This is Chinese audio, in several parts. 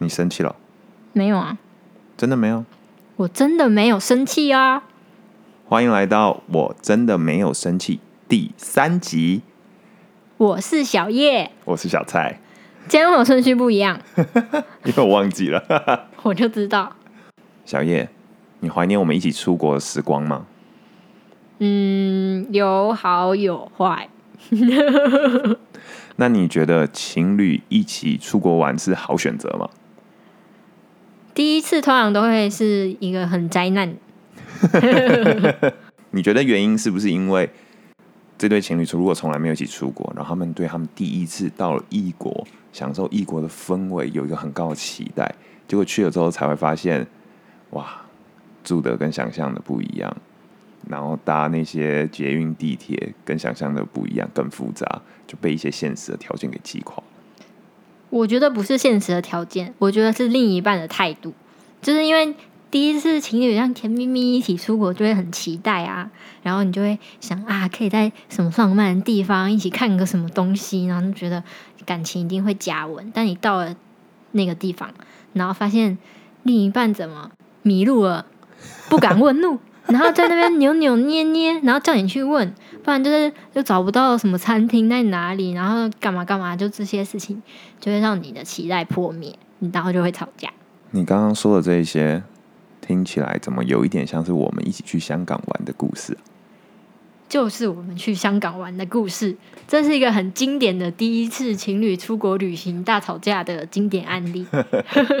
你生气了？没有啊，真的没有？我真的没有生气啊。欢迎来到我真的没有生气第三集，我是小叶，我是小蔡，今天我顺序不一样，因为我忘记了。我就知道。小叶，你怀念我们一起出国的时光吗？嗯，有好有坏。那你觉得情侣一起出国玩是好选择吗？第一次通常都会是一个很灾难。你觉得原因是不是因为这对情侣如果从来没有一起出国，然后他们对他们第一次到了异国，享受异国的氛围有一个很高的期待，结果去了之后才会发现，哇，住的跟想象的不一样，然后搭那些捷运地铁跟想象的不一样，更复杂，就被一些现实的条件给击垮。我觉得不是现实的条件，我觉得是另一半的态度，就是因为第一次情侣让甜蜜蜜一起出国，就会很期待啊，然后你就会想啊，可以在什么浪漫的地方一起看个什么东西，然后就觉得感情一定会加温。但你到了那个地方，然后发现另一半怎么迷路了，不敢问路，然后在那边扭扭捏捏，然后叫你去问。不然就是又找不到什么餐厅在哪里，然后干嘛干嘛，就这些事情就会让你的期待破灭，然后就会吵架。你刚刚说的这些，听起来怎么有一点像是我们一起去香港玩的故事？就是我们去香港玩的故事，这是一个很经典的第一次情侣出国旅行大吵架的经典案例。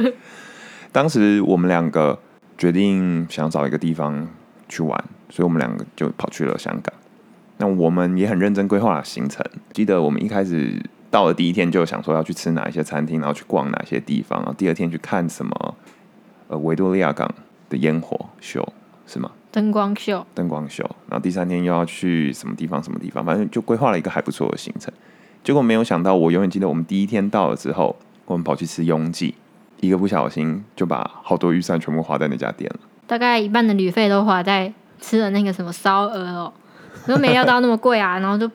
当时我们两个决定想找一个地方去玩，所以我们两个就跑去了香港。那我们也很认真规划行程。记得我们一开始到了第一天就想说要去吃哪一些餐厅，然后去逛哪些地方，然后第二天去看什么呃维多利亚港的烟火秀是吗？灯光秀，灯光秀。然后第三天又要去什么地方？什么地方？反正就规划了一个还不错的行程。结果没有想到，我永远记得我们第一天到了之后，我们跑去吃拥挤，一个不小心就把好多预算全部花在那家店了。大概一半的旅费都花在吃了那个什么烧鹅哦。都没料到那么贵啊，然后就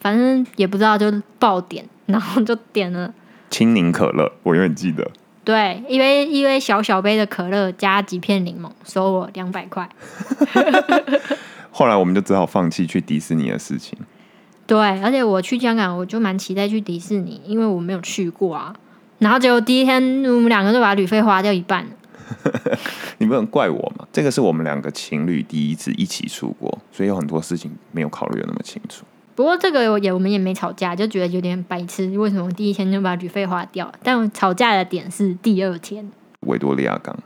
反正也不知道就爆点，然后就点了青柠可乐，我永远记得。对，一杯一杯小小杯的可乐加几片柠檬，收我两百块。后来我们就只好放弃去迪士尼的事情。对，而且我去香港，我就蛮期待去迪士尼，因为我没有去过啊。然后结果第一天我们两个就把旅费花掉一半。你不能怪我嘛？这个是我们两个情侣第一次一起出国，所以有很多事情没有考虑的那么清楚。不过这个也我们也没吵架，就觉得有点白痴。为什么第一天就把旅费花掉？但吵架的点是第二天，维多利亚港。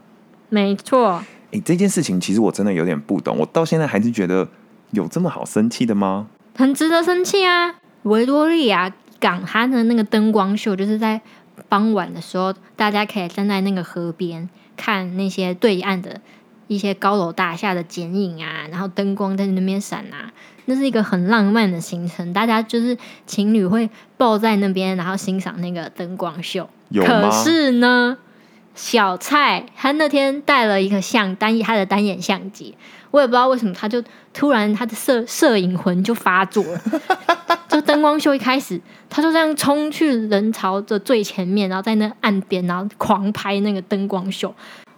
没错。哎，这件事情其实我真的有点不懂，我到现在还是觉得有这么好生气的吗？很值得生气啊！维多利亚港它的那个灯光秀，就是在傍晚的时候，大家可以站在那个河边。看那些对岸的一些高楼大厦的剪影啊，然后灯光在那边闪啊，那是一个很浪漫的行程。大家就是情侣会抱在那边，然后欣赏那个灯光秀。可是呢，小蔡他那天带了一个相单，他的单眼相机，我也不知道为什么，他就突然他的摄摄影魂就发作了。光秀一开始，他就这样冲去人潮的最前面，然后在那岸边，然后狂拍那个灯光秀。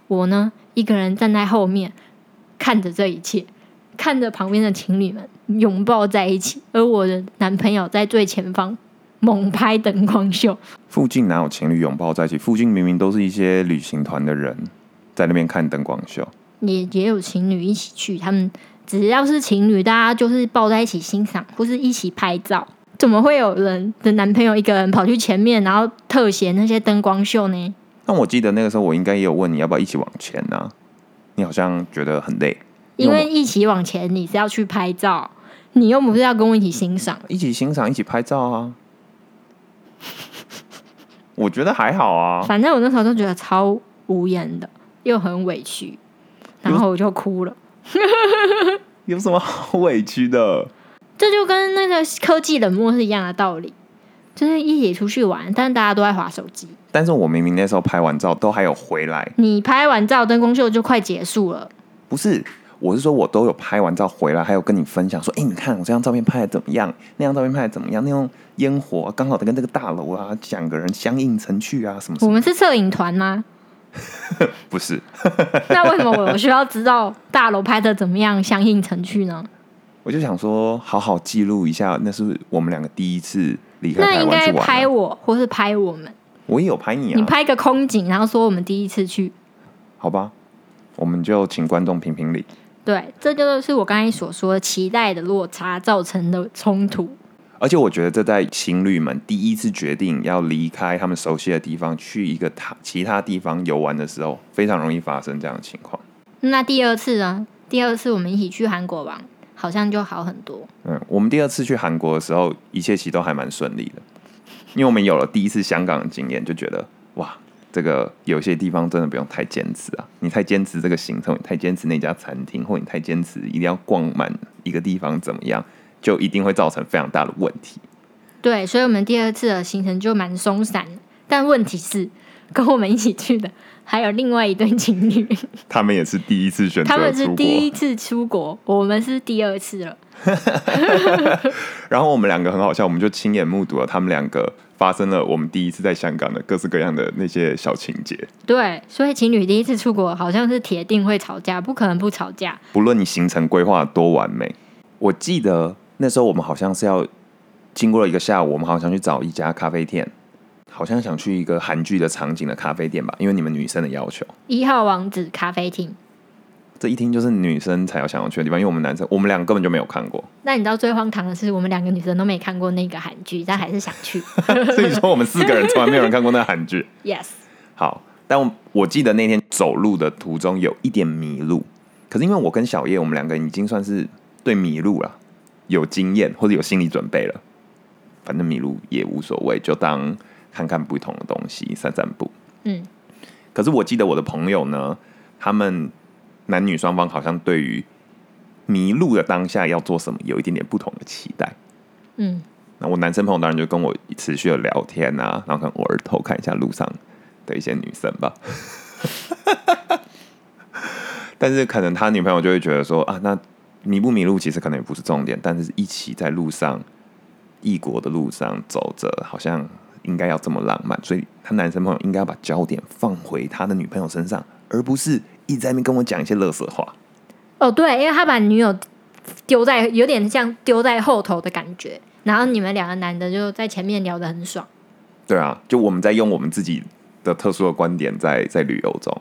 我呢，一个人站在后面看着这一切，看着旁边的情侣们拥抱在一起，而我的男朋友在最前方猛拍灯光秀。附近哪有情侣拥抱在一起？附近明明都是一些旅行团的人在那边看灯光秀。也也有情侣一起去，他们。只要是情侣，大家就是抱在一起欣赏，或是一起拍照。怎么会有人的男朋友一个人跑去前面，然后特写那些灯光秀呢？那我记得那个时候，我应该也有问你要不要一起往前呢？你好像觉得很累，因为一起往前，你是要去拍照，你又不是要跟我一起欣赏，一起欣赏，一起拍照啊。我觉得还好啊，反正我那时候就觉得超无言的，又很委屈，然后我就哭了。有什么好委屈的？这就跟那个科技冷漠是一样的道理，就是一起出去玩，但是大家都在划手机。但是我明明那时候拍完照都还有回来，你拍完照灯光秀就快结束了。不是，我是说我都有拍完照回来，还有跟你分享说，哎、你看我这张照片拍的怎么样？那张照片拍的怎么样？那种烟火刚好跟这个大楼啊，两个人相映成趣啊，什么什么？我们是摄影团吗？不是，那为什么我需要知道大楼拍的怎么样，相映成趣呢？我就想说，好好记录一下，那是我们两个第一次离开那应该台湾去玩、啊。拍我，或是拍我们。我也有拍你啊，你拍个空景，然后说我们第一次去。好吧？我们就请观众评评理。对，这就是我刚才所说的期待的落差造成的冲突。而且我觉得这在情侣们第一次决定要离开他们熟悉的地方，去一个他其他地方游玩的时候，非常容易发生这样的情况。那第二次呢？第二次我们一起去韩国玩，好像就好很多。嗯，我们第二次去韩国的时候，一切其实都还蛮顺利的，因为我们有了第一次香港的经验，就觉得哇，这个有些地方真的不用太坚持啊！你太坚持这个行程，你太坚持那家餐厅，或你太坚持一定要逛满一个地方，怎么样，就一定会造成非常大的问题。对，所以我们第二次的行程就蛮松散的。但问题是，跟我们一起去的还有另外一对情侣，他们也是第一次选择他们是第一次出国，我们是第二次了。然后我们两个很好笑，我们就亲眼目睹了他们两个发生了我们第一次在香港的各式各样的那些小情节。对，所以情侣第一次出国好像是铁定会吵架，不可能不吵架。不论你行程规划多完美，我记得那时候我们好像是要经过了一个下午，我们好像去找一家咖啡店，好像想去一个韩剧的场景的咖啡店吧，因为你们女生的要求。一号王子咖啡厅。这一听就是女生才要想要去的地方，因为我们男生，我们两个根本就没有看过，那你知道最荒唐的是，我们两个女生都没看过那个韩剧，但还是想去。所以说我们四个人从来没有人看过那个韩剧。yes，好，但我我记得那天走路的途中有一点迷路，可是因为我跟小叶我们两个已经算是对迷路了有经验或者有心理准备了，反正迷路也无所谓，就当看看不同的东西，散散步。嗯，可是我记得我的朋友呢，他们男女双方好像对于迷路的当下要做什么有一点点不同的期待。嗯，那我男生朋友当然就跟我持续的聊天啊，然后可能偶尔偷看一下路上的一些女生吧。但是可能他女朋友就会觉得说啊，那迷不迷路其实可能也不是重点，但是一起在路上异国的路上走着，好像应该要这么浪漫，所以他男生朋友应该要把焦点放回他的女朋友身上，而不是一直在那边跟我讲一些乐色话。哦对，因为他把女友丢在有点像丢在后头的感觉，然后你们两个男的就在前面聊得很爽。对啊，就我们在用我们自己的特殊的观点在在旅游中。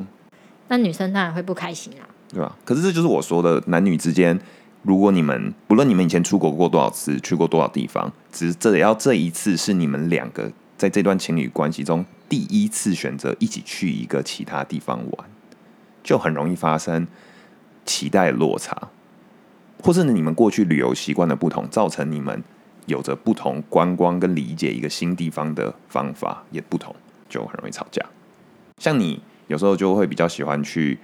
那女生当然会不开心啊。对吧？可是这就是我说的，男女之间，如果你们不论你们以前出国过多少次，去过多少地方，只是这也要这一次是你们两个在这段情侣关系中第一次选择一起去一个其他地方玩，就很容易发生期待落差，或是你们过去旅游习惯的不同，造成你们有着不同观光跟理解一个新地方的方法也不同，就很容易吵架。像你有时候就会比较喜欢去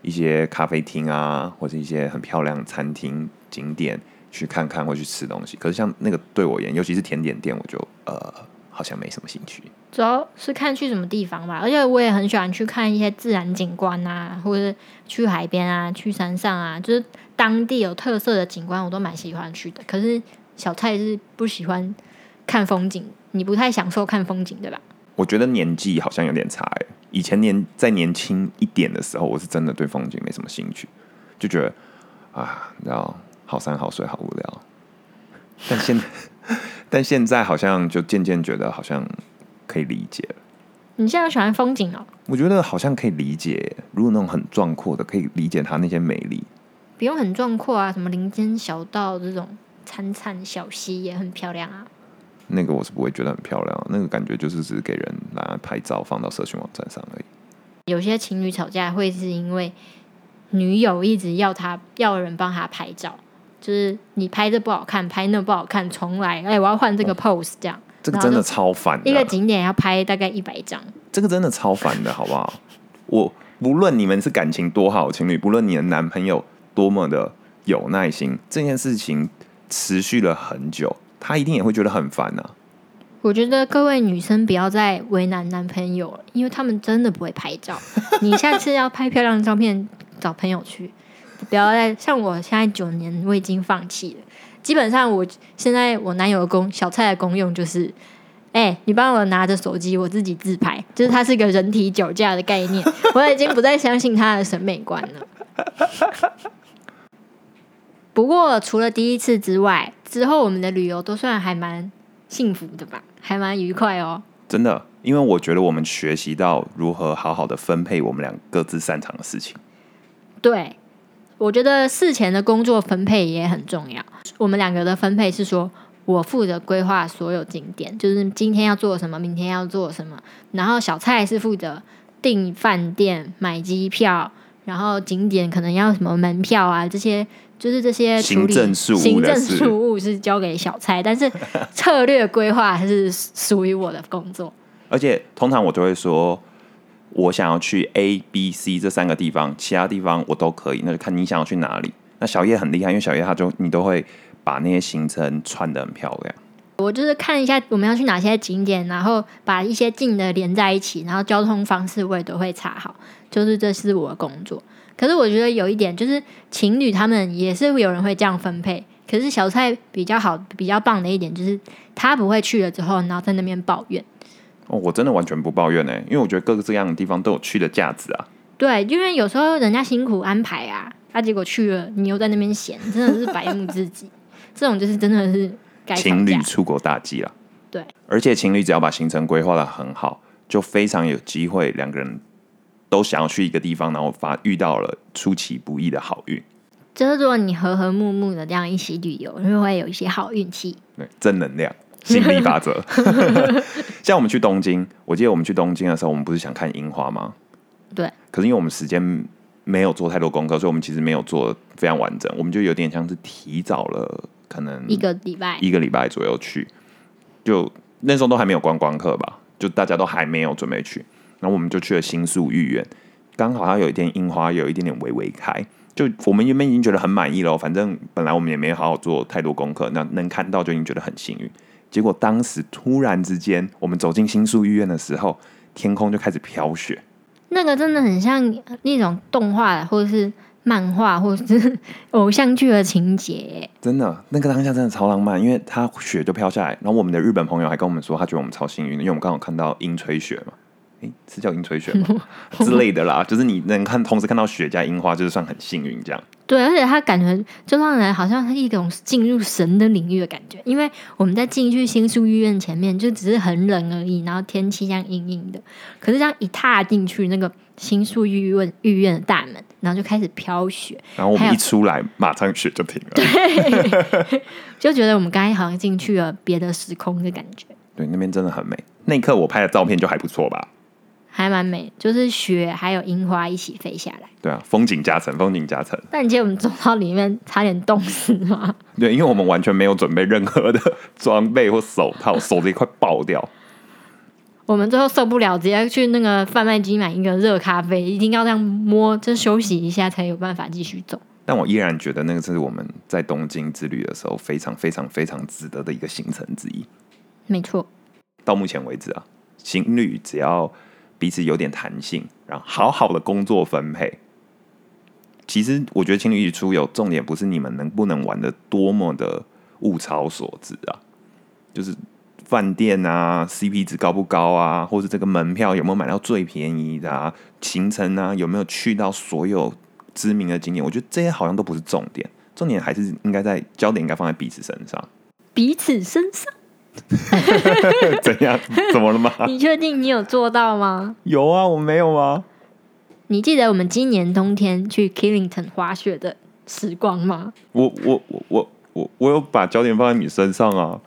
一些咖啡厅啊，或者一些很漂亮餐厅景点去看看或去吃东西。可是像那个对我而言，尤其是甜点店，我就呃好像没什么兴趣。主要是看去什么地方吧，而且我也很喜欢去看一些自然景观啊，或者去海边啊、去山上啊，就是当地有特色的景观，我都蛮喜欢去的。可是小蔡是不喜欢看风景，你不太享受看风景，对吧？我觉得年纪好像有点差哎。以前年在年轻一点的时候，我是真的对风景没什么兴趣，就觉得啊，你知道，好山好水好无聊。但现但现在好像就渐渐觉得好像可以理解了。你现在喜欢风景哦，我觉得好像可以理解，如果那种很壮阔的，可以理解它那些美丽。不用很壮阔啊，什么林间小道这种潺潺小溪也很漂亮啊。那个我是不会觉得很漂亮，那个感觉就是只是给人拿来拍照放到社群网站上而已。有些情侣吵架会是因为女友一直要他要人帮他拍照，就是你拍这不好看，拍那不好看，重来，哎、我要换这个 pose 这样。这个真的超烦，一个景点要拍大概一百张，这个真的超烦的，好不好？我不论你们是感情多好的情侣，不论你的男朋友多么的有耐心，这件事情持续了很久，他一定也会觉得很烦啊。我觉得各位女生不要再为难男朋友了，因为他们真的不会拍照。你下次要拍漂亮的照片，找朋友去，不要再像我现在九年，我已经放弃了。基本上，我现在我男友的功小蔡的功用就是，哎、你帮我拿着手机，我自己自拍，就是它是一个人体脚架的概念。我已经不再相信他的审美观了。不过，除了第一次之外，之后我们的旅游都算还蛮幸福的吧，还蛮愉快哦。真的，因为我觉得我们学习到如何好好的分配我们俩各自擅长的事情。对，我觉得事前的工作分配也很重要。我们两个的分配是说，我负责规划所有景点，就是今天要做什么，明天要做什么。然后小蔡是负责订饭店、买机票，然后景点可能要什么门票啊，这些 就是这些行政事务的行政事务是交给小蔡，但是策略规划还是属于我的工作。而且通常我就会说，我想要去 A、B、C 这三个地方，其他地方我都可以，那就看你想要去哪里。那小叶很厉害，因为小叶他就你都会把那些行程串得很漂亮。我就是看一下我们要去哪些景点，然后把一些近的连在一起，然后交通方式我也都会查好，就是这是我的工作。可是我觉得有一点就是情侣他们也是会有人会这样分配，可是小蔡比较好、比较棒的一点就是他不会去了之后，然后在那边抱怨。哦，我真的完全不抱怨呢，因为我觉得各个这样的地方都有去的价值啊。对，因为有时候人家辛苦安排啊，他、结果去了，你又在那边闲，真的是白目自己。这种就是真的是情侣。出国大忌了。对，而且情侣只要把行程规划的很好，就非常有机会两个人都想要去一个地方，然后发遇到了出其不意的好运。就是如果你和和睦睦的这样一起旅游，就会有一些好运气。对，正能量，吸引力法则。像我们去东京，我记得我们去东京的时候，我们不是想看樱花吗？对，可是因为我们时间没有做太多功课，所以我们其实没有做非常完整，我们就有点像是提早了，可能一个礼拜，一个礼拜左右去，就那时候都还没有观光客吧，就大家都还没有准备去，然后我们就去了新宿御苑，刚好它有一天樱花，有一点点微微开，就我们原本已经觉得很满意了，反正本来我们也没好好做太多功课，那能看到就已经觉得很幸运。结果当时突然之间，我们走进新宿医院的时候，天空就开始飘雪，那个真的很像那种动画或者是漫画或者是偶像剧的情节。真的，那个当下真的超浪漫，因为他雪就飘下来，然后我们的日本朋友还跟我们说，他觉得我们超幸运的，因为我们刚好看到樱吹雪嘛，诶，是叫樱吹雪吗 之类的啦，就是你能看同时看到雪加樱花，就是算很幸运这样。对，而且它感觉就让人好像是一种进入神的领域的感觉，因为我们在进去新宿御院前面就只是很冷而已，然后天气这样阴阴的，可是这样一踏进去那个新宿医院医院的大门，然后就开始飘雪，然后我们一出来，马上雪就停了。对 就觉得我们刚才好像进去了别的时空的感觉。对，那边真的很美。那一刻我拍的照片就还不错吧？还蛮美，就是雪还有樱花一起飞下来。对啊，风景加成，风景加成。但你记得我们走到里面差点冻死吗？对，因为我们完全没有准备任何的装备或手套，手直接快爆掉。我们最后受不了，直接去那个贩卖机买一个热咖啡，一定要这样摸，就休息一下才有办法继续走。但我依然觉得那个是我们在东京之旅的时候非常非常非常值得的一个行程之一。没错，到目前为止啊，情侣只要彼此有点弹性，然后好好的工作分配，其实我觉得情侣一起出游，重点不是你们能不能玩的多么的物超所值啊，就是饭店啊，CP 值高不高啊，或者这个门票有没有买到最便宜的啊，行程啊有没有去到所有知名的景点，我觉得这些好像都不是重点，重点还是应该在焦点应该放在彼此身上。彼此身上，怎样？怎么了吗？你确定你有做到吗？有啊，我没有吗？你记得我们今年冬天去 Killington 滑雪的时光吗？我我我我我我有把焦点放在你身上啊。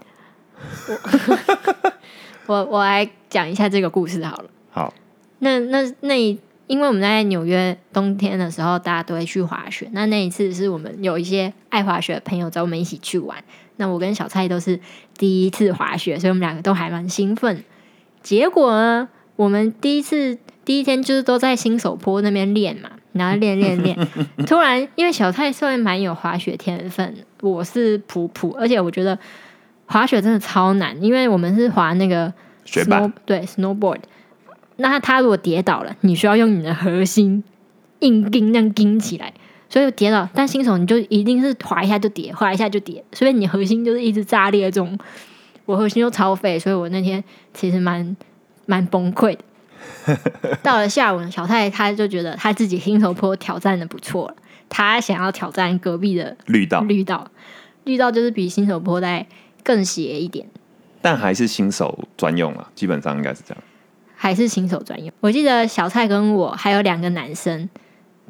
我我来讲一下这个故事好了。好，那那那一，因为我们在纽约冬天的时候，大家都会去滑雪。那那一次是我们有一些爱滑雪的朋友找我们一起去玩。那我跟小蔡都是第一次滑雪，所以我们两个都还蛮兴奋。结果呢，我们第一次第一天就是都在新手坡那边练嘛，然后练练练。突然，因为小蔡算蛮有滑雪天分，我是普普，而且我觉得滑雪真的超难，因为我们是滑那个雪板 snow- 对 snowboard。那他如果跌倒了，你需要用你的核心硬钉那样钉起来，所以跌倒，但新手你就一定是滑一下就跌，滑一下就跌，所以你核心就是一直炸裂这种。我核心就超废，所以我那天其实蛮 蛮崩溃的。到了下午，小蔡他就觉得他自己新手坡挑战的不错了，他想要挑战隔壁的绿道，绿道，绿道就是比新手坡在更斜一点，但还是新手专用啊，基本上应该是这样。还是新手专用。我记得小蔡跟我还有两个男生，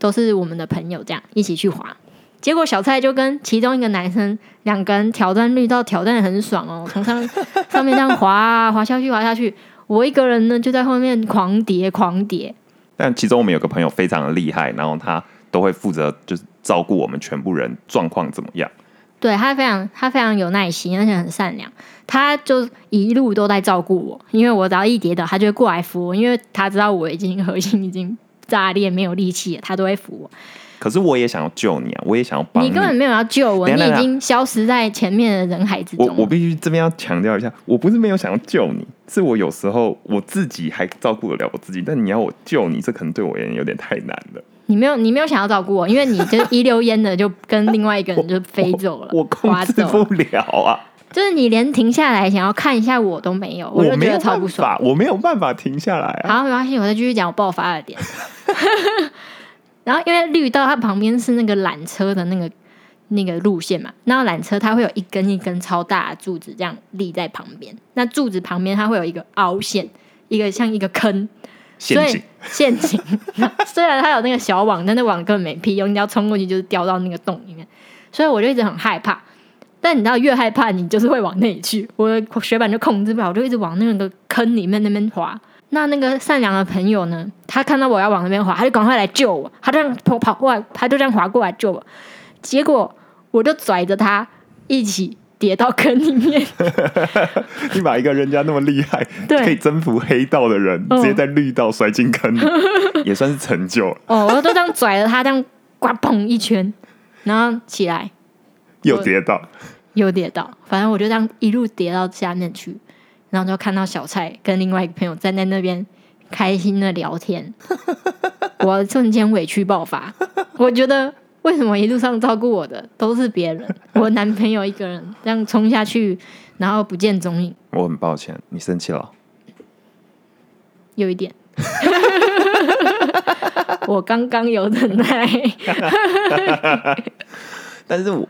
都是我们的朋友，这样一起去滑。结果小蔡就跟其中一个男生两个人挑战绿道，挑战的很爽哦，从上 上面这样滑啊滑下去，滑下去。我一个人呢就在后面狂叠狂叠。但其中我们有个朋友非常的厉害，然后他都会负责就是照顾我们全部人状况怎么样。对他非常他非常有耐心，而且很善良。他就一路都在照顾我，因为我只要一跌倒，他就会过来扶我，因为他知道我已经核心已经炸裂，没有力气，他都会扶我。可是我也想要救你啊，我也想要帮你。根本没有要救我，你已经消失在前面的人海之中我我必须这边要强调一下，我不是没有想要救你，是我有时候我自己还照顾得了我自己，但你要我救你，这可能对我而言有点太难了。你没有，你没有想要照顾我，因为你就一溜烟的就跟另外一个人就飞走了，我控制不了啊，就是你连停下来想要看一下我都没有，我没有就觉得超办不爽。法，我没有办法停下来啊。好，没关系，我再继续讲我爆发的点。然后因为绿道它旁边是那个缆车的那个那个路线嘛，那缆车它会有一根一根超大的柱子这样立在旁边，那柱子旁边它会有一个凹陷，一个像一个坑，所以陷阱，陷阱。虽然它有那个小网，但那网根本没屁用，你要冲过去就是掉到那个洞里面，所以我就一直很害怕。但你知道，越害怕你就是会往那里去，我的雪板就控制不了，我就一直往那个坑里面那边滑。那那个善良的朋友呢，他看到我要往那边滑，他就赶快来救我，他这样跑跑过来，他就这样滑过来救我。结果我就拽着他一起跌到坑里面，你把一个人家那么厉害，可以征服黑道的人，嗯直接在绿道摔进坑里，也算是成就了。哦，我都这样拽着他，这样呱砰一圈，然后起来。又跌倒，又跌倒，反正我就这样一路跌到下面去，然后就看到小蔡跟另外一个朋友站在那边开心的聊天，我瞬间委屈爆发。我觉得为什么一路上照顾我的都是别人，我男朋友一个人这样冲下去，然后不见踪影，我很抱歉，你生气了。有一点。我刚刚有忍耐，但是我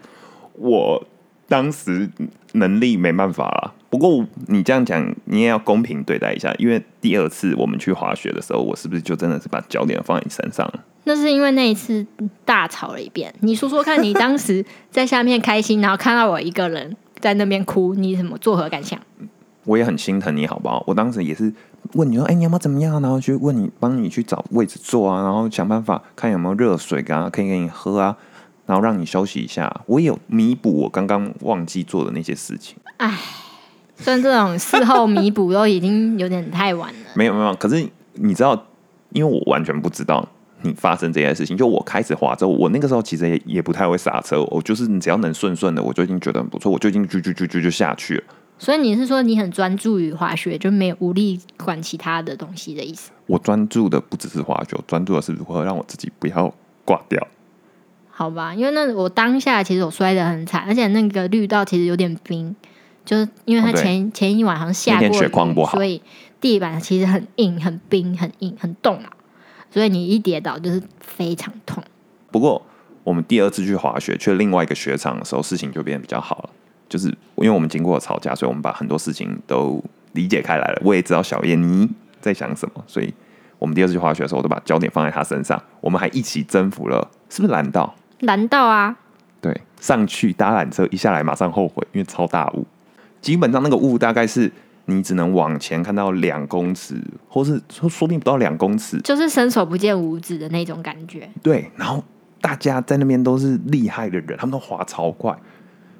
我当时能力没办法啦。不过你这样讲，你也要公平对待一下，因为第二次我们去滑雪的时候，我是不是就真的是把焦点放在你身上了？那是因为那一次大吵了一遍。你说说看，你当时在下面开心，然后看到我一个人在那边哭，你怎么作何感想？我也很心疼你，好不好？我当时也是问你说，哎、你要不要怎么样？然后去问你，帮你去找位置坐啊，然后想办法看有没有热水啊，可以给你喝啊，然后让你休息一下。我也有弥补我刚刚忘记做的那些事情。虽然这种事后弥补都已经有点太晚了，没有没有，可是你知道，因为我完全不知道你发生这件事情。就我开始滑之后，我那个时候其实也也不太会刹车，我就是你只要能顺顺的，我就已经觉得很不错，我就已经啾啾啾啾就下去了。所以你是说你很专注于滑雪，就没有无力管其他的东西的意思？我专注的不只是滑雪，我专注的是如何让我自己不要挂掉。好吧，因为那我当下其实我摔得很惨，而且那个绿道其实有点冰，就是因为它哦前、前一晚好像下过雨，雪况不好所以地板其实很硬、很冰、很硬、很冻啊，所以你一跌倒就是非常痛。不过我们第二次去滑雪，去另外一个雪场的时候，事情就变得比较好了。就是因为我们经过吵架，所以我们把很多事情都理解开来了。我也知道小燕你在想什么，所以我们第二次去滑雪的时候，我都把焦点放在她身上。我们还一起征服了，是不是蓝道？蓝道啊，对，上去搭缆车，一下来马上后悔，因为超大雾。基本上那个雾大概是你只能往前看到两公尺，或是说说不定不到两公尺。就是伸手不见五指的那种感觉。对，然后大家在那边都是厉害的人，他们都滑超快，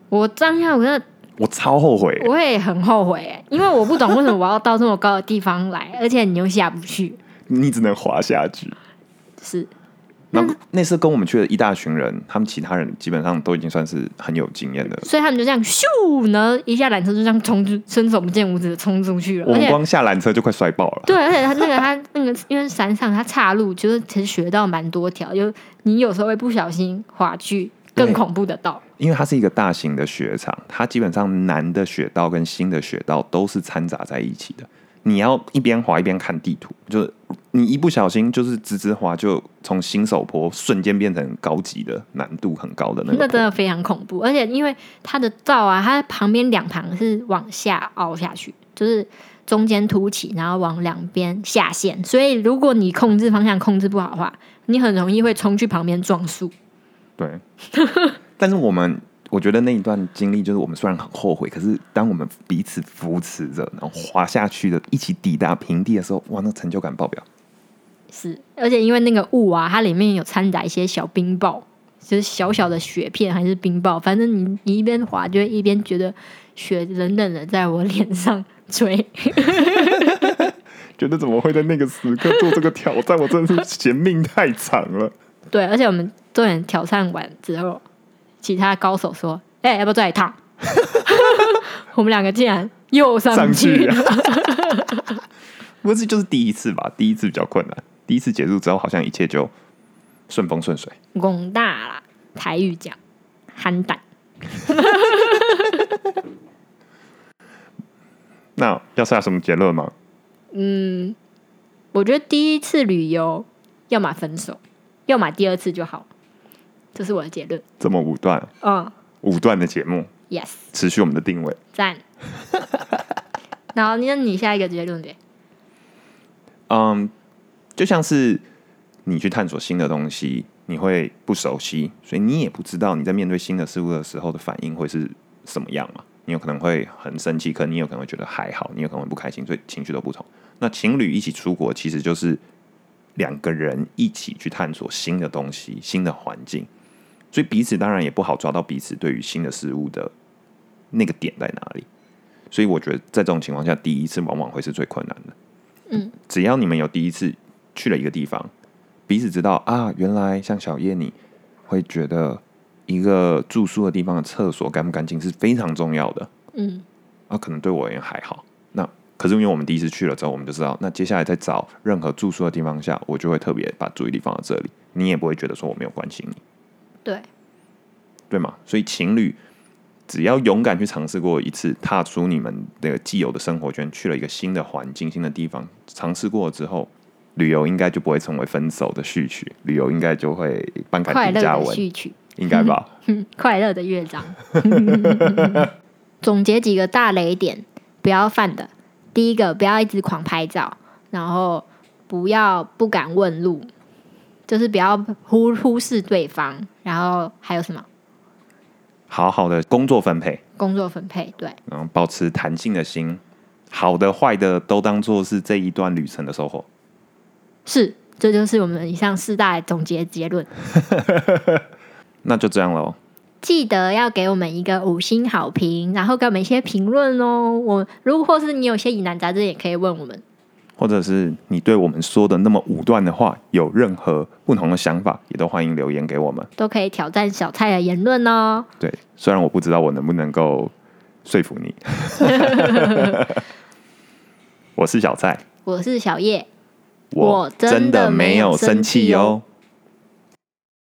我当下我真的我超后悔。我也很后悔、欸，因为我不懂为什么我要到这么高的地方来，而且你又下不去。你只能滑下去。是，那那次跟我们去的一大群人，他们其他人基本上都已经算是很有经验的。所以他们就这样咻，然后一下缆车就这样冲出，伸手不见五指的冲出去了。而且我们光下缆车就快摔爆了。对，而且他那个他那个，因为山上他岔路，就是其实学到蛮多条，就你有时候会不小心滑去更恐怖的道。因为它是一个大型的雪场，它基本上南的雪道跟新的雪道都是掺杂在一起的。你要一边滑一边看地图，就是你一不小心就是直直滑，就从新手坡瞬间变成高级的难度很高的那那个那。真的非常恐怖，而且因为它的道啊，它旁边两旁是往下凹下去，就是中间凸起，然后往两边下陷，所以如果你控制方向控制不好的话，你很容易会冲去旁边撞树。对，但是我们我觉得那一段经历，就是我们虽然很后悔，可是当我们彼此扶持着，然后滑下去的，一起抵达平地的时候，哇，那成就感爆表。是，而且因为那个雾啊，它里面有掺杂一些小冰雹，就是小小的雪片还是冰雹，反正你你一边滑就会一边觉得雪冷冷的在我脸上吹。觉得怎么会在那个时刻做这个挑战？我真的是嫌命太长了。对，而且我们重点挑战完之后，其他高手说：“哎、要不要再来一趟？” 我们两个竟然又上上去去了。不是，就是第一次吧？第一次比较困难，第一次结束之后，好像一切就顺风顺水。拱大啦，台语讲憨蛋。那要下什么结论吗？嗯，我觉得第一次旅游，要么分手，要么第二次就好，这是我的结论。这么武断，嗯武断的节目，，yes，持续我们的定位。赞。然后，那你下一个结论对？嗯，就像是你去探索新的东西，你会不熟悉，所以你也不知道你在面对新的事物的时候的反应会是什么样嘛。你有可能会很生气，可你有可能会觉得还好，你有可能会不开心，所以情绪都不同。那情侣一起出国，其实就是两个人一起去探索新的东西、新的环境，所以彼此当然也不好抓到彼此对于新的事物的那个点在哪里。所以我觉得在这种情况下，第一次往往会是最困难的。嗯，只要你们有第一次去了一个地方，彼此知道啊，原来像小叶你会觉得一个住宿的地方的厕所干不干净是非常重要的。嗯，啊，可能对我而言还好。那可是因为我们第一次去了之后，我们就知道，那接下来在找任何住宿的地方下，我就会特别把注意力放在这里。你也不会觉得说我没有关心你，对，对嘛？所以情侣只要勇敢去尝试过一次，踏出你们那个既有的生活圈，去了一个新的环境、新的地方，尝试过之后，旅游应该就不会成为分手的序曲，旅游应该就会颁 快凯乐的迪加文，序曲。应该吧？快乐的乐章。总结几个大雷点，不要犯的。第一个，不要一直狂拍照，然后不要不敢问路，就是不要忽忽视对方。然后还有什么？好好的工作分配，工作分配，对，然后保持弹性的心，好的坏的都当做是这一段旅程的收获。是，这就是我们以上四大总结结论。那就这样喽。记得要给我们一个五星好评，然后给我们一些评论哦。我如果或是你有些疑难杂症，也可以问我们。或者是你对我们说的那么武断的话有任何不同的想法，也都欢迎留言给我们。都可以挑战小蔡的言论哦。对，虽然我不知道我能不能够说服你，我是小蔡，我是小叶，我我真的没有生生气哦。